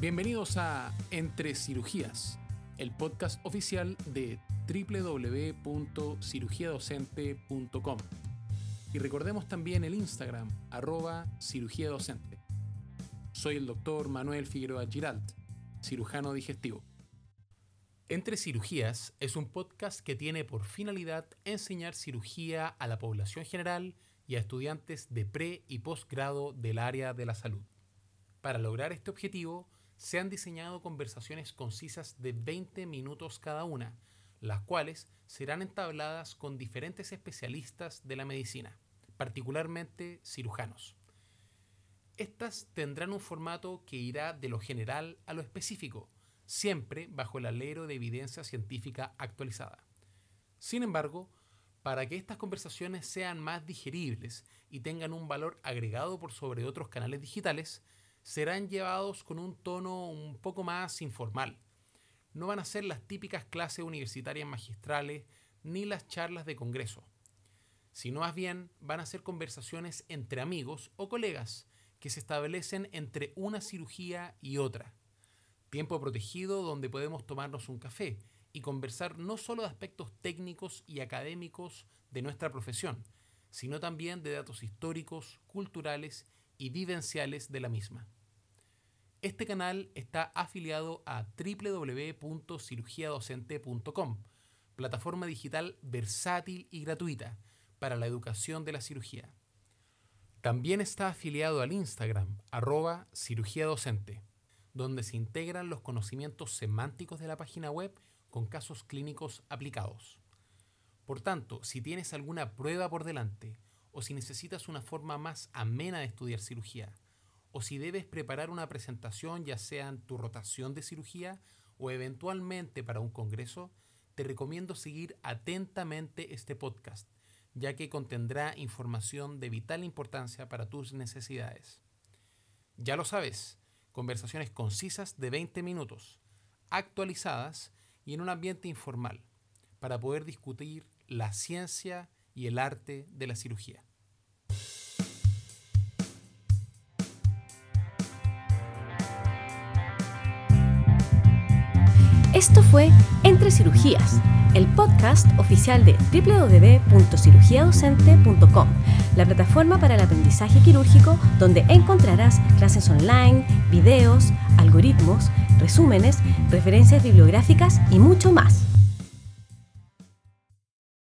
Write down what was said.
Bienvenidos a Entre Cirugías, el podcast oficial de www.cirugiadocente.com. Y recordemos también el Instagram, arroba cirugía docente. Soy el doctor Manuel Figueroa Giralt, cirujano digestivo. Entre Cirugías es un podcast que tiene por finalidad enseñar cirugía a la población general y a estudiantes de pre y posgrado del área de la salud. Para lograr este objetivo, se han diseñado conversaciones concisas de 20 minutos cada una, las cuales serán entabladas con diferentes especialistas de la medicina, particularmente cirujanos. Estas tendrán un formato que irá de lo general a lo específico, siempre bajo el alero de evidencia científica actualizada. Sin embargo, para que estas conversaciones sean más digeribles y tengan un valor agregado por sobre otros canales digitales, serán llevados con un tono un poco más informal. No van a ser las típicas clases universitarias magistrales ni las charlas de congreso, sino más bien van a ser conversaciones entre amigos o colegas que se establecen entre una cirugía y otra. Tiempo protegido donde podemos tomarnos un café y conversar no solo de aspectos técnicos y académicos de nuestra profesión, sino también de datos históricos, culturales y vivenciales de la misma. Este canal está afiliado a www.cirugiadocente.com, plataforma digital versátil y gratuita para la educación de la cirugía. También está afiliado al Instagram, arroba cirugía docente, donde se integran los conocimientos semánticos de la página web con casos clínicos aplicados. Por tanto, si tienes alguna prueba por delante o si necesitas una forma más amena de estudiar cirugía, o si debes preparar una presentación ya sea en tu rotación de cirugía o eventualmente para un congreso, te recomiendo seguir atentamente este podcast, ya que contendrá información de vital importancia para tus necesidades. Ya lo sabes, conversaciones concisas de 20 minutos, actualizadas y en un ambiente informal, para poder discutir la ciencia y el arte de la cirugía. Esto fue Entre Cirugías, el podcast oficial de www.cirugiadocente.com, la plataforma para el aprendizaje quirúrgico donde encontrarás clases online, videos, algoritmos, resúmenes, referencias bibliográficas y mucho más.